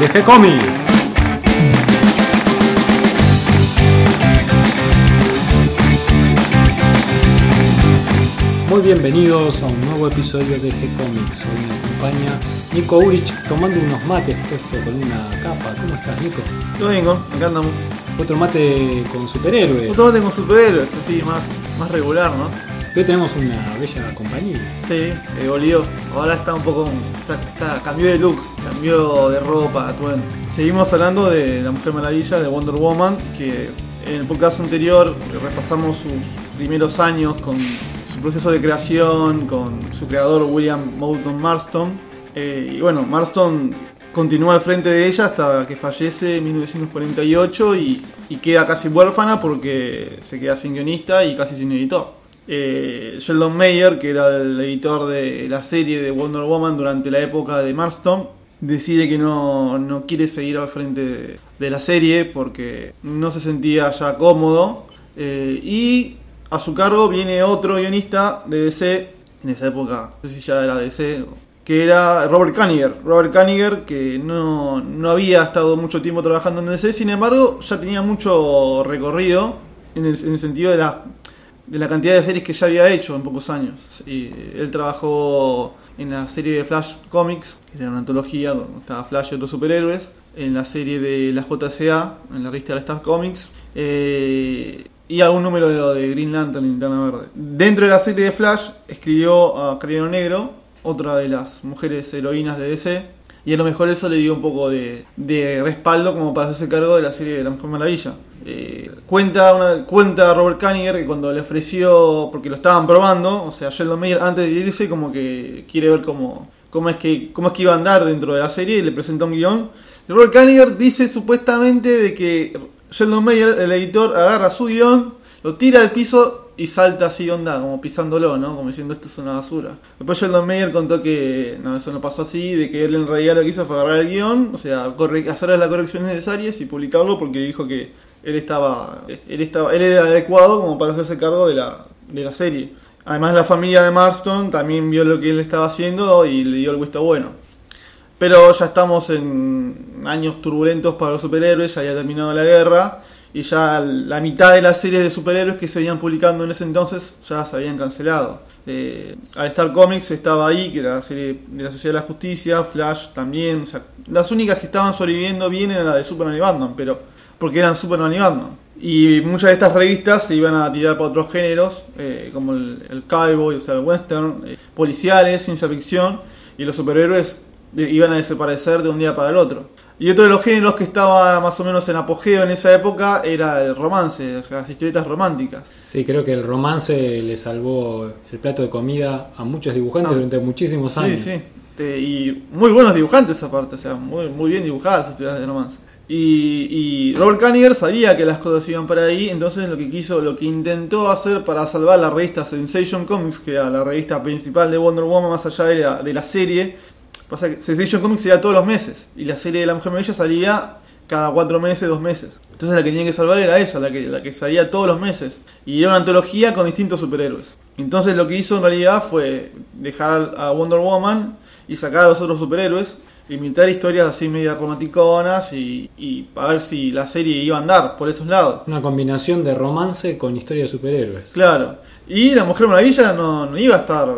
de G-Comics. Muy bienvenidos a un nuevo episodio de G-Comics. Hoy me acompaña Nico Urich tomando unos mates puesto con una capa. ¿Cómo estás, Nico? Yo vengo, acá andamos. Otro mate con superhéroes. Otro mate con superhéroes, así, más, más regular, ¿no? Tenemos una bella compañía. Sí, eh, volvió. Ahora está un poco. Está, está- cambió de look, cambió de ropa, atuendo. Seguimos hablando de La Mujer Maravilla, de Wonder Woman, que en el podcast anterior repasamos sus primeros años con su proceso de creación, con su creador William Moulton Marston. Eh, y bueno, Marston continúa al frente de ella hasta que fallece en 1948 y, y queda casi huérfana porque se queda sin guionista y casi sin editor. Eh, Sheldon Mayer, que era el editor de la serie de Wonder Woman durante la época de Marston, decide que no, no quiere seguir al frente de, la serie porque no se sentía ya cómodo. Eh, y a su cargo viene otro guionista de DC, en esa época, no sé si ya era DC, que era Robert Kaniger. Robert Kaniger, que no, no había estado mucho tiempo trabajando en DC, sin embargo, ya tenía mucho recorrido en el, en el sentido de la, de la cantidad de series que ya había hecho en pocos años. Y él trabajó en la serie de Flash Comics, que era una antología donde estaba Flash y otros superhéroes, en la serie de la JCA, en la revista de Star Comics, eh, y algún número de, Green Lantern y Linterna Verde. Dentro de la serie de Flash escribió a Criano Negro, otra de las mujeres heroínas de DC, y a lo mejor eso le dio un poco de, de respaldo como para hacerse cargo de la serie de La Mujer Maravilla. Eh, cuenta, una, cuenta Robert Kaniger que cuando le ofreció, porque lo estaban probando, o sea, Sheldon Mayer antes de irse como que quiere ver cómo, cómo, es que, cómo es que iba a andar dentro de la serie y le presenta un guion. Robert Kaniger dice supuestamente de que Sheldon Mayer, el editor, agarra su guion, lo tira al piso y salta así onda, como pisándolo, ¿no? Como diciendo esto es una basura. Después Sheldon Mayer contó que no, eso no pasó así, de que él en realidad lo que hizo fue agarrar el guion, o sea, hacer las correcciones necesarias y publicarlo porque dijo que él estaba, él estaba, él era adecuado como para hacerse cargo de la, de la serie. Además la familia de Marston también vio lo que él estaba haciendo y le dio el visto bueno. Pero ya estamos en años turbulentos para los superhéroes, ya había terminado la guerra y ya la mitad de las series de superhéroes que se venían publicando en ese entonces ya se habían cancelado. Eh, Al Star Comics estaba ahí, que era la serie de la Sociedad de la Justicia, Flash también. las únicas que estaban sobreviviendo bien eran la de Superman y Batman, pero porque eran Superman y Batman. Y muchas de estas revistas se iban a tirar para otros géneros, eh, como el, el cowboy, o sea, el western, eh, policiales, ciencia ficción, y los superhéroes de- iban a desaparecer de un día para el otro. Y otro de los géneros que estaba más o menos en apogeo en esa época era el romance, o sea, las historietas románticas. Sí, creo que el romance le salvó el plato de comida a muchos dibujantes Ah. durante muchísimos Sí, años. sí. Te- y muy buenos dibujantes aparte, o sea, muy, muy bien dibujadas las historias de romance. Y, y Robert Kaniger sabía que las cosas iban para ahí, entonces lo que quiso, lo que intentó hacer para salvar la revista Sensation Comics, que era la revista principal de Wonder Woman más allá de la, de la serie, pasa que Sensation Comics salía todos los meses, y la serie de la Mujer Maravilla salía cada cuatro meses, dos meses. Entonces la que tenía que salvar era esa, la que, la que salía todos los meses. Y era una antología con distintos superhéroes. Entonces lo que hizo en realidad fue dejar a Wonder Woman y sacar a los otros superhéroes, imitar historias así media romanticonas y, y a ver si la serie iba a andar por esos lados. Una combinación de romance con historia de superhéroes. Claro. Y la Mujer Maravilla no, no iba a estar.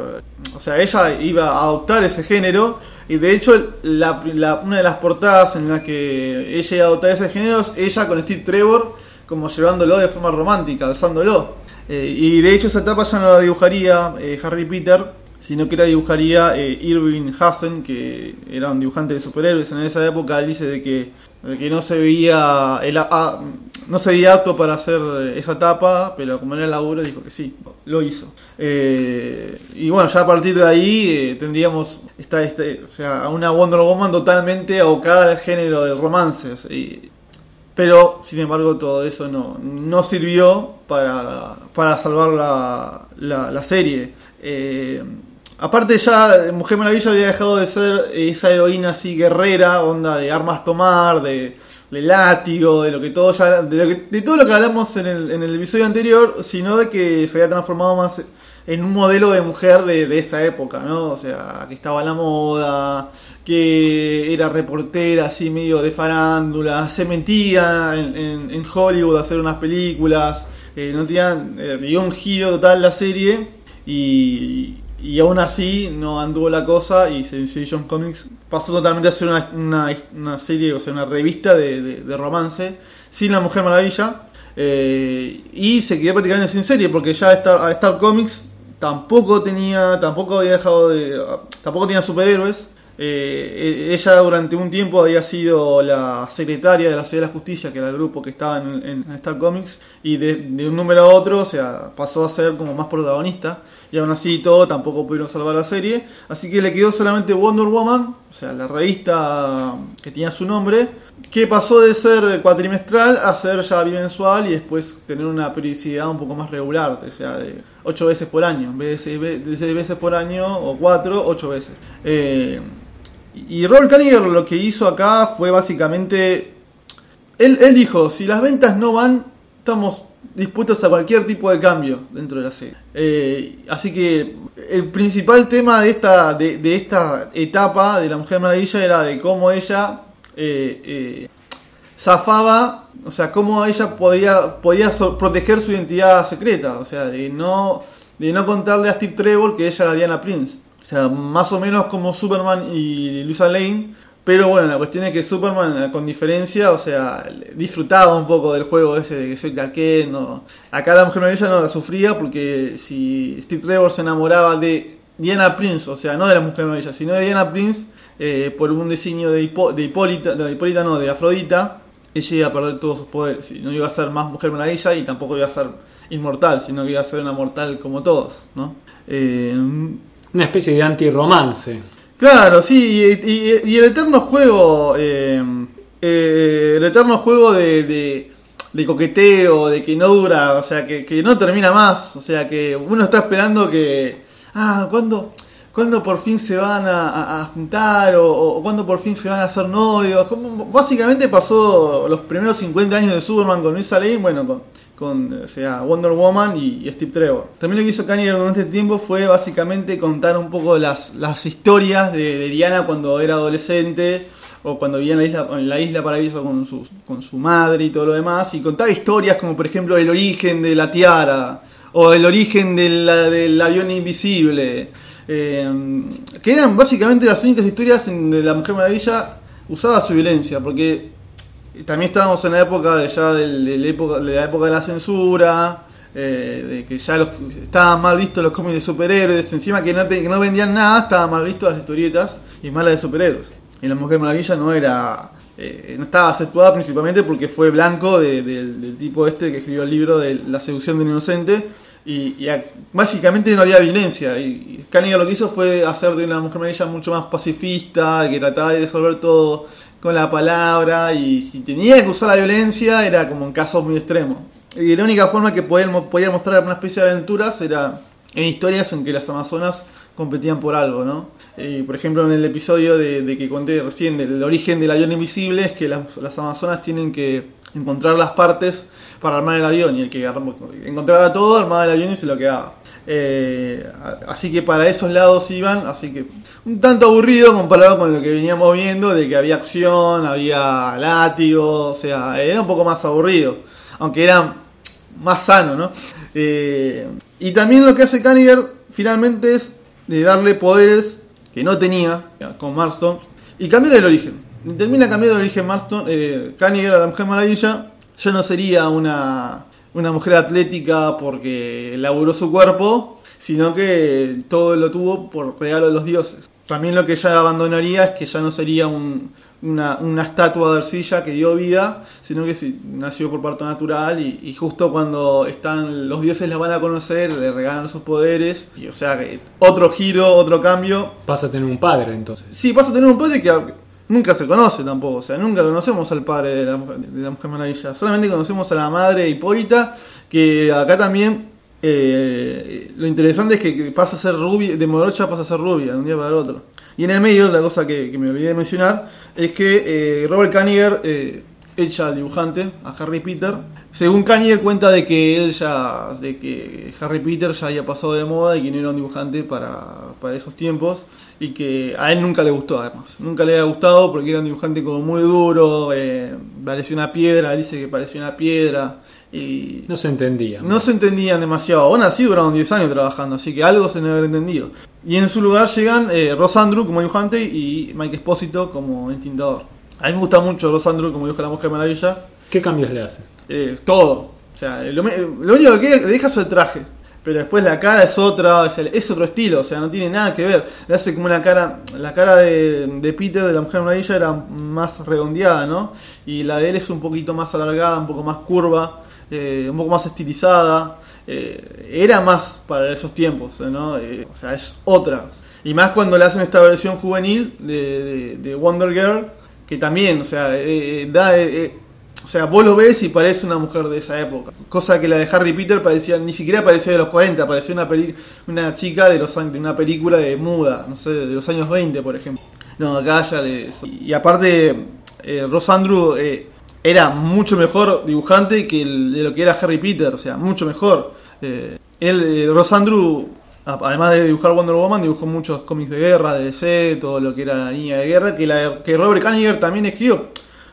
O sea, ella iba a adoptar ese género. Y de hecho, la- la- una de las portadas en las que ella iba a adoptar ese género es ella con Steve Trevor, como llevándolo de forma romántica, alzándolo. Eh, y de hecho, esa etapa ya no la dibujaría eh, Harry Peter, sino que la dibujaría eh, Irving Hassen, que era un dibujante de superhéroes en esa época. Él dice de que, de que no se veía. el- ah, no se veía apto para hacer esa etapa, pero como era el laburo, dijo que sí, lo hizo. Eh, y bueno, ya a partir de ahí eh, tendríamos esta, este, o sea, una Wonder Woman totalmente abocada al género del romance. o sea, y- pero, sin embargo, todo eso no, no sirvió para, para salvar la, la, serie. Eh, aparte ya, Mujer Maravilla había dejado de ser esa heroína así guerrera, onda de armas tomar, de, de látigo, de lo que todo ya, de, lo que- de todo lo que hablamos en el, en el episodio anterior, sino de que se había transformado más en un modelo de mujer de, de esa época, ¿no? O sea, que estaba a la moda, que era reportera así medio de farándula, se mentía en, en- en Hollywood a hacer unas películas, eh, no tenían, eh, dio un giro total la serie y, y aún así no anduvo la cosa y Sensation Comics. Pasó totalmente a ser una, una, serie, o sea, una revista de, de- romance sin la Mujer Maravilla. Eh, y se quedó prácticamente sin serie porque ya Star, Star Comics tampoco tenía, tampoco había dejado de, tampoco tenía superhéroes. Eh, ella durante un tiempo había sido la secretaria de la Ciudad de la Justicia, que era el grupo que estaba en, en Star Comics, y de, de un número a otro, o sea, pasó a ser como más protagonista, y aún así todo tampoco pudieron salvar la serie, así que le quedó solamente Wonder Woman, o sea, la revista que tenía su nombre, que pasó de ser cuatrimestral a ser ya bimensual y después tener una periodicidad un poco más regular, o sea, de 8 veces por año, en vez de 6, ve- de seis veces por año o 4, 8 veces. Eh, y Robert Kaniger lo que hizo acá fue básicamente. Él, él dijo: si las ventas no van, estamos dispuestos a cualquier tipo de cambio dentro de la serie. Eh, así que el principal tema de esta, de, de esta etapa de la Mujer Maravilla era de cómo ella eh, eh, zafaba, o sea, cómo ella podía, podía proteger su identidad secreta, o sea, de no, de no contarle a Steve Trevor que ella era Diana Prince. O sea, más o menos como Superman y Lisa Lane. Pero bueno, la cuestión es que Superman, eh, con diferencia, o sea, disfrutaba un poco del juego ese de que soy Clark no. Acá la Mujer Maravilla no la sufría porque si Steve Trevor se enamoraba de Diana Prince, o sea, no de la Mujer Maravilla, sino de Diana Prince, eh, por un diseño de, de Hipólita, de Hipólita no, de Afrodita, ella iba a perder todos sus poderes. No iba a ser más Mujer Maravilla y tampoco iba a ser inmortal, sino que iba a ser una mortal como todos, ¿no? Eh, Una especie de anti-romance. Claro, sí, y, y- y el eterno juego, eh, eh, el eterno juego de, de, coqueteo, de que no dura, o sea, que, que no termina más, o sea, que uno está esperando que, ah, ¿cuándo, cuándo por fin se van a, juntar o, o cuándo por fin se van a hacer novios? Como, básicamente pasó los primeros 50 años de Superman con Lisa Lane, bueno, con, con o sea, Wonder Woman y, Steve Trevor. También lo que hizo Kanye durante este tiempo fue básicamente contar un poco las, historias de, Diana cuando era adolescente o cuando vivía en la isla, en la isla paraíso con su, con su madre y todo lo demás, y contar historias como por ejemplo el origen de la tiara o el origen del avión invisible, eh, que eran básicamente las únicas historias en de la Mujer Maravilla usaba su violencia, porque también estábamos en la época de ya del- de, la época, de la época de la censura, eh, de que ya los, estaban mal vistos los cómics de superhéroes, encima que no, te- que no vendían nada, estaban mal vistos las historietas y más las de superhéroes. Y la Mujer Maravilla no era, eh, no estaba aceptada principalmente porque fue blanco de- del tipo este que escribió el libro de La seducción del inocente. Y, a- básicamente no había violencia. Y, y Kaniga lo que hizo fue hacer de una Mujer Maravilla mucho más pacifista, que trataba de resolver todo con la palabra. Y si tenía que usar la violencia, era como en casos muy extremos. Y la única forma que podía, podía mostrar una especie de aventuras era en historias en que las Amazonas competían por algo, ¿no? Eh, por ejemplo, en el episodio de, que conté recién del origen del avión invisible, es que las Amazonas tienen que encontrar las partes para armar el avión y el que encontraba todo, armaba el avión y se lo quedaba. Eh, así que para esos lados iban, así que un tanto aburrido comparado con lo que veníamos viendo, de que había acción, había látigo, o sea, era un poco más aburrido, aunque era más sano, ¿no? Eh, y también lo que hace Kaniger finalmente es de darle poderes que no tenía con Marston y cambiar el origen. Termina cambiando el origen Marston, eh, Kaniger a la Mujer Maravilla ya no sería una, una mujer atlética porque laburó su cuerpo, sino que todo lo tuvo por regalo de los dioses. También lo que ella abandonaría es que ya no sería un- una, una estatua de arcilla que dio vida, sino que sí, nació por parto natural y, y justo cuando están los dioses la van a conocer, le regalan sus poderes, y o sea que otro giro, otro cambio. Pasa a tener un padre entonces. Sí, vas a tener un padre que nunca se conoce tampoco, o sea, nunca conocemos al padre de la, de la Mujer Maravilla, solamente conocemos a la madre Hipólita, que acá también eh, lo interesante es que que pasa a ser rubia, de morocha pasa a ser rubia de un día para el otro. Y en el medio, la cosa que, que me olvidé de mencionar, es que eh, Robert Kaniger eh, hecha al dibujante, a Harry Peter. Según Kanye cuenta de que él ya, de que Harry Peter ya había pasado de moda y que no era un dibujante para, para esos tiempos y que a él nunca le gustó además. Nunca le había gustado porque era un dibujante como muy duro, eh, parecía una piedra, dice que parecía una piedra. Y No se entendía. no se entendían demasiado. Aún así duraron 10 años trabajando, así que algo se debe haber entendido. Y en su lugar llegan eh, Ross Andrew como dibujante y Mike Espósito como entintador. A mí me gusta mucho Ross Andrew como dibuja la Mujer Maravilla. ¿Qué cambios le hace? Eh, todo. O sea, lo, único que le deja es el traje. Pero después la cara es otra, o sea, es otro estilo, o sea, no tiene nada que ver. Le hace como una cara, la cara de, de Peter, de la Mujer Maravilla, era más redondeada, ¿no? Y la de él es un poquito más alargada, un poco más curva, eh, un poco más estilizada. Eh, era más para esos tiempos, ¿no? Eh, o sea, es otra. Y más cuando le hacen esta versión juvenil de, de- de Wonder Girl, que también, o sea, eh, eh, da... eh, eh, o sea, vos lo ves y parece una mujer de esa época. Cosa que la de Harry Peter parecía, ni siquiera parecía de los 40, parecía una, una chica de, los, de una película de muda, no sé, de los años 20, por ejemplo. No, acá ya le... Y aparte, eh, Ross Andrew eh, era mucho mejor dibujante que de lo que era Harry Peter, o sea, mucho mejor. Él, Ross Andrew, además de dibujar Wonder Woman, dibujó muchos cómics de guerra, de DC, todo lo que era la niña de guerra, que, la, que Robert Kaniger también escribió.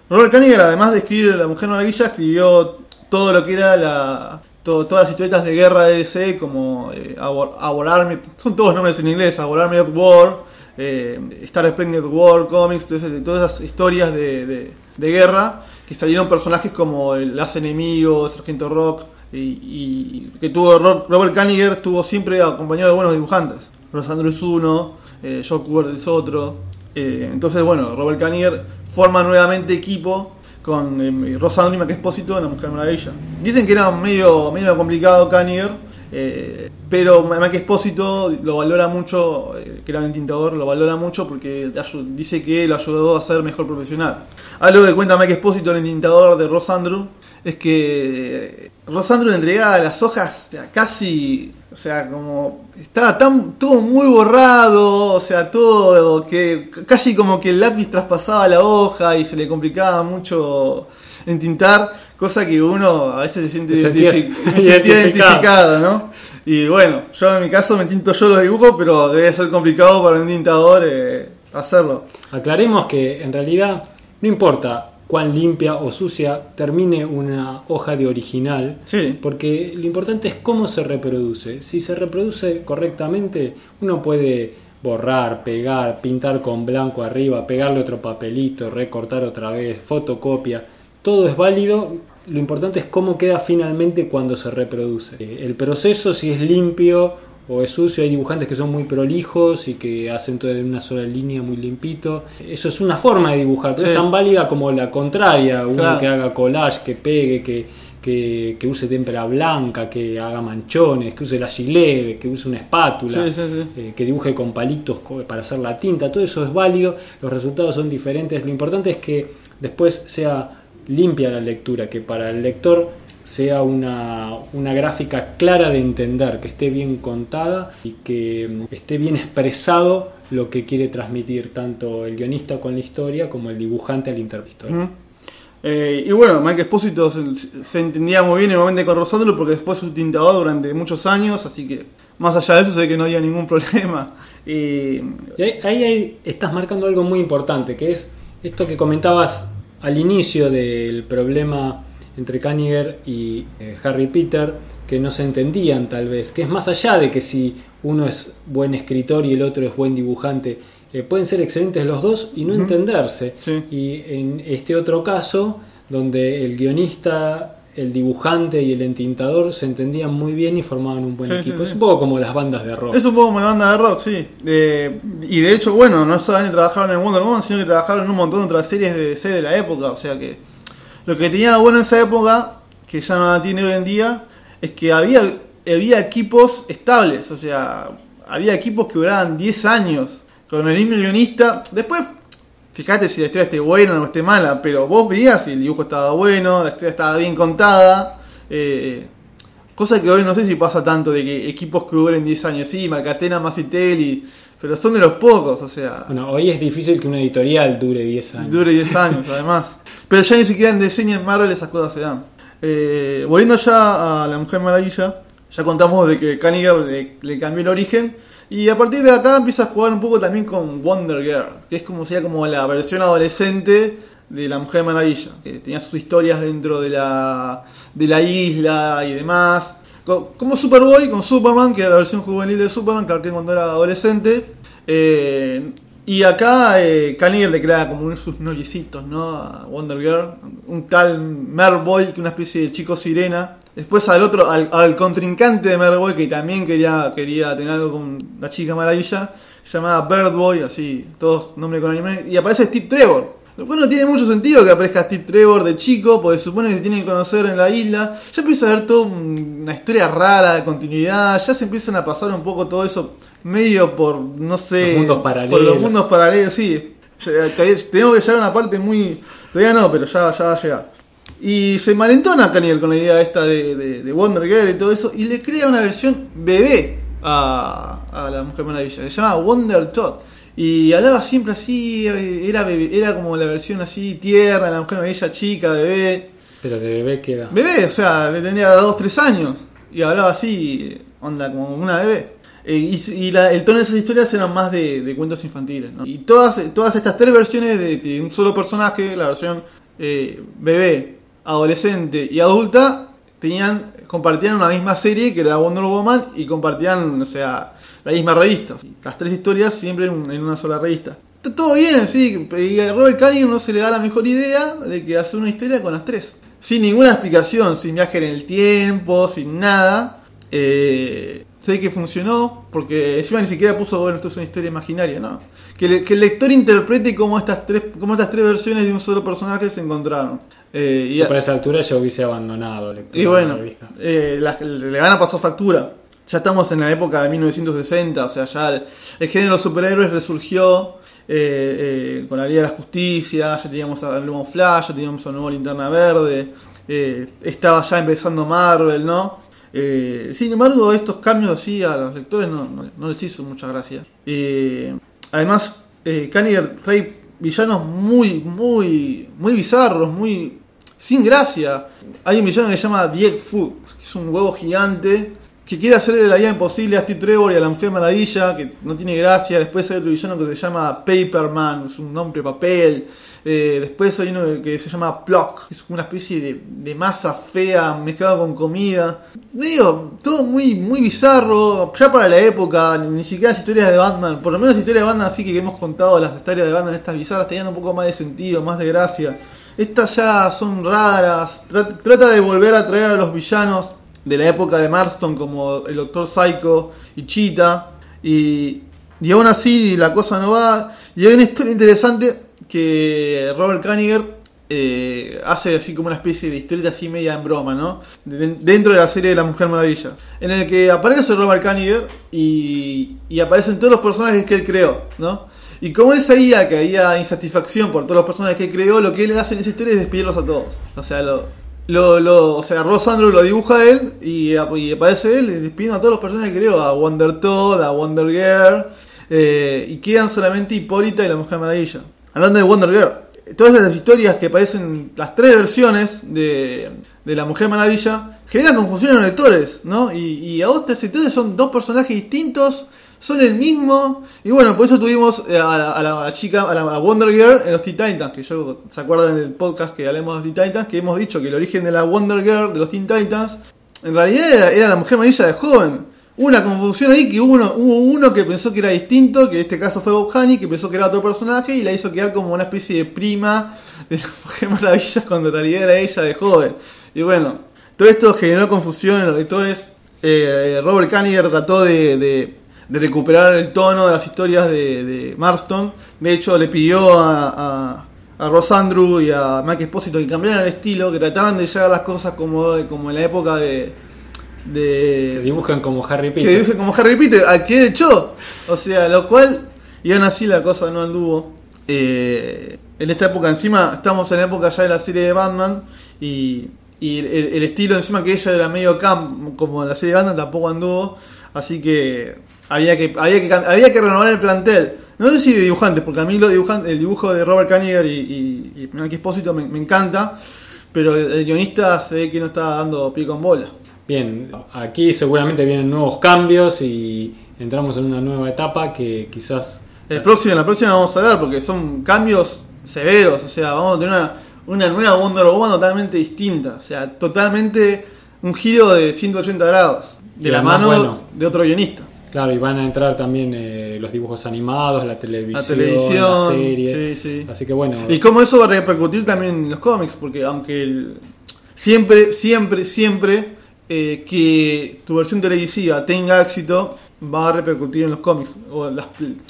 Robert Kaniger, además de escribir La Mujer Maravilla, escribió todo lo que era la. todas las historietas de guerra de DC, como eh, Our, Army, son todos nombres en inglés, Our Army at War, eh, Star Splendid War Comics, todas esas historias de, de- de guerra, que salieron personajes como el As Enemigo, Sargento Rock, y, que tuvo Ro- Robert Kaniger estuvo siempre acompañado de buenos dibujantes. Ross Andrews es uno, eh, Joe Kubert es otro. Eh, entonces, bueno, Robert Kaniger forma nuevamente equipo con eh, Ross Andrew y Mike Espósito en La Mujer Maravilla. Dicen que era medio, medio complicado Kaniger, eh, pero Mike Espósito lo valora mucho, eh, que era un tintador, lo valora mucho porque dice que lo ayudó a ser mejor profesional. Algo que cuenta Mike Espósito, el tintador de Ross es que Ross Andrew le entregaba las hojas casi, o sea, como estaba tan todo muy borrado, o sea, todo que casi como que el lápiz traspasaba la hoja y se le complicaba mucho entintar, cosa que uno a veces se siente sentías me identificado, ¿no? Y bueno, yo en mi caso me tinto yo los dibujos, pero debe ser complicado para un tintador eh, hacerlo. Aclaremos que en realidad no importa cuán limpia o sucia termine una hoja de original, Sí. porque lo importante es cómo se reproduce. Si se reproduce correctamente, uno puede borrar, pegar, pintar con blanco arriba, pegarle otro papelito, recortar otra vez, fotocopia. Todo es válido. Lo importante es cómo queda finalmente cuando se reproduce. El proceso, si es limpio o es sucio, hay dibujantes que son muy prolijos y que hacen todo en una sola línea muy limpito. Eso es una forma de dibujar, pero Sí. es tan válida como la contraria, uno Claro. que haga collage, que pegue, que, que, que use témpera blanca, que haga manchones, que use la gilet, que use una espátula, Sí, sí, sí. eh, que dibuje con palitos para hacer la tinta, todo eso es válido, los resultados son diferentes, lo importante es que después sea limpia la lectura, que para el lector sea una, una gráfica clara de entender, que esté bien contada y que mm, esté bien expresado lo que quiere transmitir tanto el guionista con la historia como el dibujante al interpretar. Ujú. Eh, y bueno, Mike Espósito se, se entendía muy bien igualmente con Rosandro porque fue su tintador durante muchos años, así que más allá de eso sé que no había ningún problema. Y, Y ahí, ahí estás marcando algo muy importante, que es esto que comentabas al inicio del problema entre Kaniger y eh, Harry Peter, que no se entendían tal vez, que es más allá de que si uno es buen escritor y el otro es buen dibujante, eh, pueden ser excelentes los dos y no entenderse. Sí. Y en este otro caso, donde el guionista, el dibujante y el entintador se entendían muy bien y formaban un buen Sí, equipo. sí, es un poco como las bandas de rock. Es un poco como la banda de rock, sí. Eh, y de hecho, bueno, no solamente trabajaron en Wonder Woman, sino que trabajaron en un montón de otras series de DC de la época. O sea que lo que tenía bueno en esa época, que ya no la tiene hoy en día, es que había, había equipos estables. O sea, había equipos que duraban 10 años con el mismo guionista. Después, fíjate si la historia esté buena o esté mala, pero vos veías si el dibujo estaba bueno, la historia estaba bien contada. eh, Cosa que hoy no sé si pasa tanto de que equipos que duren 10 años, sí, Marcatena, Massitel y pero son de los pocos, o sea. Bueno, hoy es difícil que una editorial dure 10 años. Dure 10 años, además. Pero ya ni siquiera en diseño en Marvel esas cosas se dan. Eh, volviendo ya a la Mujer Maravilla, ya contamos de que le, le, cambió el origen. Y a partir de acá empieza a jugar un poco también con Wonder Girl, que es como sería como la versión adolescente de la Mujer Maravilla, que tenía sus historias dentro de la, de la isla y demás. Como Superboy con Superman, que era la versión juvenil de Superman, que cuando era adolescente. Eh, y acá eh, le crea como sus noviecitos, ¿no? A Wonder Girl. Un tal Merboy, que una especie de chico sirena. Después al otro, al, contrincante de Merboy, que también quería, quería tener algo con la chica maravilla. Se llamaba Birdboy, así, todos nombre con anime. Y aparece Steve Trevor. Lo cual no tiene mucho sentido que aparezca Steve Trevor de chico, porque se supone que se tienen que conocer en la isla. Ya empieza a haber toda una historia rara de continuidad, ya se empiezan a pasar un poco todo eso medio por, no sé, los mundos paralelos. por los mundos paralelos, sí. Tengo que llegar a una parte muy... Todavía no, pero ya, ya va a llegar. Y se malentona Caniel con la idea esta de, de, Wonder Girl y todo eso, y le crea una versión bebé a, a la Mujer Maravilla, que se llama Wonder Todd. Y hablaba siempre así, era, era como la versión así tierna, la mujer ella chica, bebé. Pero de bebé qué era. Bebé, o sea, tenía 2, 3 años. Y hablaba así, onda como una bebé. Eh, y, el tono de esas historias eran más de, cuentos infantiles. ¿no? Y todas, todas estas tres versiones de, un solo personaje, la versión eh, bebé, adolescente y adulta, tenían compartían una misma serie que era Wonder Woman y compartían, o sea, la misma revista. Las tres historias siempre en una sola revista. Está todo bien, sí. Y a Robert Carrigan no se le da la mejor idea de que hace una historia con las tres. Sin ninguna explicación, sin viaje en el tiempo, sin nada. Eh, sé que funcionó, porque encima ni siquiera puso, bueno, esto es una historia imaginaria, ¿no? Que, el lector interprete cómo estas, tres, cómo estas tres versiones de un solo personaje se encontraron. Eh, y para esa altura yo hubiese abandonado. Y bueno, eh, le van a pasar factura. Ya estamos en la época de 1960, o sea, ya el, género superhéroes resurgió eh, eh, con la Liga de la Justicia, ya teníamos al nuevo Flash, ya teníamos a nuevo Linterna Verde, eh, estaba ya empezando Marvel, ¿no? sin embargo, estos cambios así a los lectores no, les hizo mucha gracia. además, eh, trae villanos muy, muy, muy bizarros, muy sin gracia. Hay un villano que se llama Dieg Fu, que es un huevo gigante que quiere hacerle la vida imposible a Steve Trevor y a la Mujer Maravilla, que no tiene gracia. Después hay otro villano que se llama Paperman, es un nombre papel. Eh, después hay uno que se llama Plock, es una especie de, masa fea mezclada con comida. Digo, todo muy, muy bizarro, ya para la época, ni, siquiera las historias de Batman, por lo menos las historias de Batman así que hemos contado, las historias de Batman, estas bizarras, tenían un poco más de sentido, más de gracia. Estas ya son raras, trata de volver a traer a los villanos de la época de Marston como el Doctor Psycho y Cheetah. Y, y aún así la cosa no va. Y hay una historia interesante que Robert Kaniger eh, hace así como una especie de historia así media en broma, ¿no? dentro de la serie de La Mujer Maravilla. En el que aparece Robert Kaniger y, y aparecen todos los personajes que él creó, ¿no? Y como él sabía que había insatisfacción por todos los personajes que creó, lo que él hace en esa historia es despedirlos a todos. O sea, lo, lo, lo, o sea, Ross Andrew lo dibuja él y, aparece él y despidiendo a todos los personajes que creó, a Wonder Todd, a Wonder Girl, eh, y quedan solamente Hipólita y la Mujer Maravilla. Hablando de Wonder Girl, todas las historias que aparecen, las tres versiones de, de la Mujer Maravilla, generan confusión en los lectores, ¿no? Y, y a otras entonces son dos personajes distintos son el mismo. Y bueno, por eso tuvimos eh, a, la, chica, a la Wonder Girl en los Teen Titans, que yo se acuerdan del podcast que hablemos de los Teen Titans, que hemos dicho que el origen de la Wonder Girl de los Teen Titans, en realidad era, la mujer amarilla de joven. Hubo una confusión ahí que hubo uno, hubo uno que pensó que era distinto, que en este caso fue Bob Honey, que pensó que era otro personaje y la hizo quedar como una especie de prima de la Mujer Maravilla cuando en realidad era ella de joven. Y bueno, todo esto generó confusión en los lectores. Eh, Robert Kaniger trató de recuperar el tono de las historias de, Marston. De hecho, le pidió a, a, Ross Andrew y a Mike Espósito que cambiaran el estilo, que trataran de llegar las cosas como, como en la época de. de que dibujan como Harry Potter. Que dibujen como Harry Potter, al que echó. O sea, lo cual. Y aún así la cosa no anduvo. Eh, en esta época, encima, estamos en la época ya de la serie de Batman. Y Y el, el estilo encima que ella era medio camp, como en la serie Gundam, tampoco anduvo. Así que había que, había que, había que renovar el plantel. No sé si de dibujantes, porque a mí lo dibujan, el dibujo de Robert Kaniger y, y, y Espósito me, me encanta. Pero el, el guionista se ve que no está dando pie con bola. Bien, aquí seguramente vienen nuevos cambios y entramos en una nueva etapa que quizás El próximo, en la próxima vamos a hablar porque son cambios severos, o sea, vamos a tener una, una nueva Wonder Woman totalmente distinta, o sea, totalmente un giro de 180 grados, de la mano bueno. de otro guionista. Claro, y van a entrar también eh, los dibujos animados, la televisión, La televisión, serie. sí, sí. Así que bueno, Y cómo eso va a repercutir también en los cómics, porque aunque el- siempre, siempre, siempre eh, que tu versión televisiva tenga éxito, va a repercutir en los cómics, o, las,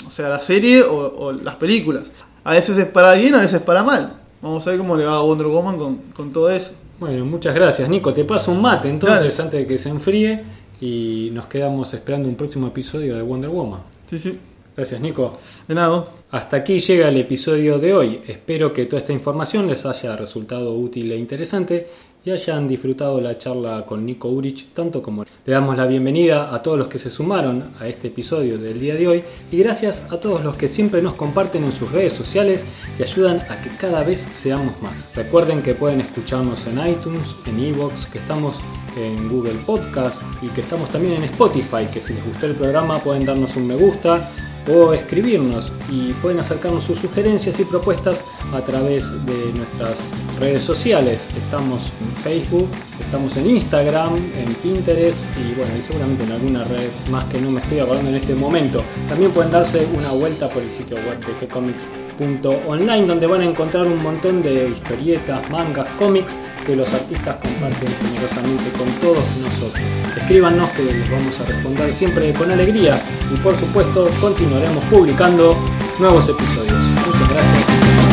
o sea, la serie o, o las películas. A veces es para bien, a veces para mal. Vamos a ver cómo le va a Wonder Woman con, con todo eso. bueno, muchas gracias, Nico. Te paso un mate entonces Dale. antes de que se enfríe y nos quedamos esperando un próximo episodio de Wonder Woman. Sí, sí. Gracias, Nico. De nada. Hasta aquí llega el episodio de hoy. Espero que toda esta información les haya resultado útil e interesante y hayan disfrutado la charla con Nico Urich tanto como le damos la bienvenida a todos los que se sumaron a este episodio del día de hoy y gracias a todos los que siempre nos comparten en sus redes sociales y ayudan a que cada vez seamos más. Recuerden que pueden escucharnos en iTunes, en Evox, que estamos en Google Podcast y que estamos también en Spotify, que si les gustó el programa pueden darnos un me gusta o escribirnos y pueden acercarnos sus sugerencias y propuestas a través de nuestras redes sociales. Estamos en Facebook, estamos en Instagram, en Pinterest y bueno, y seguramente en alguna red más que no me estoy acordando en este momento. También pueden darse una vuelta por el sitio web de gcomics.online donde van a encontrar un montón de historietas, mangas, cómics que los artistas comparten generosamente con todos nosotros. Escríbanos que les vamos a responder siempre con alegría y por supuesto continuaremos publicando nuevos episodios. Muchas gracias.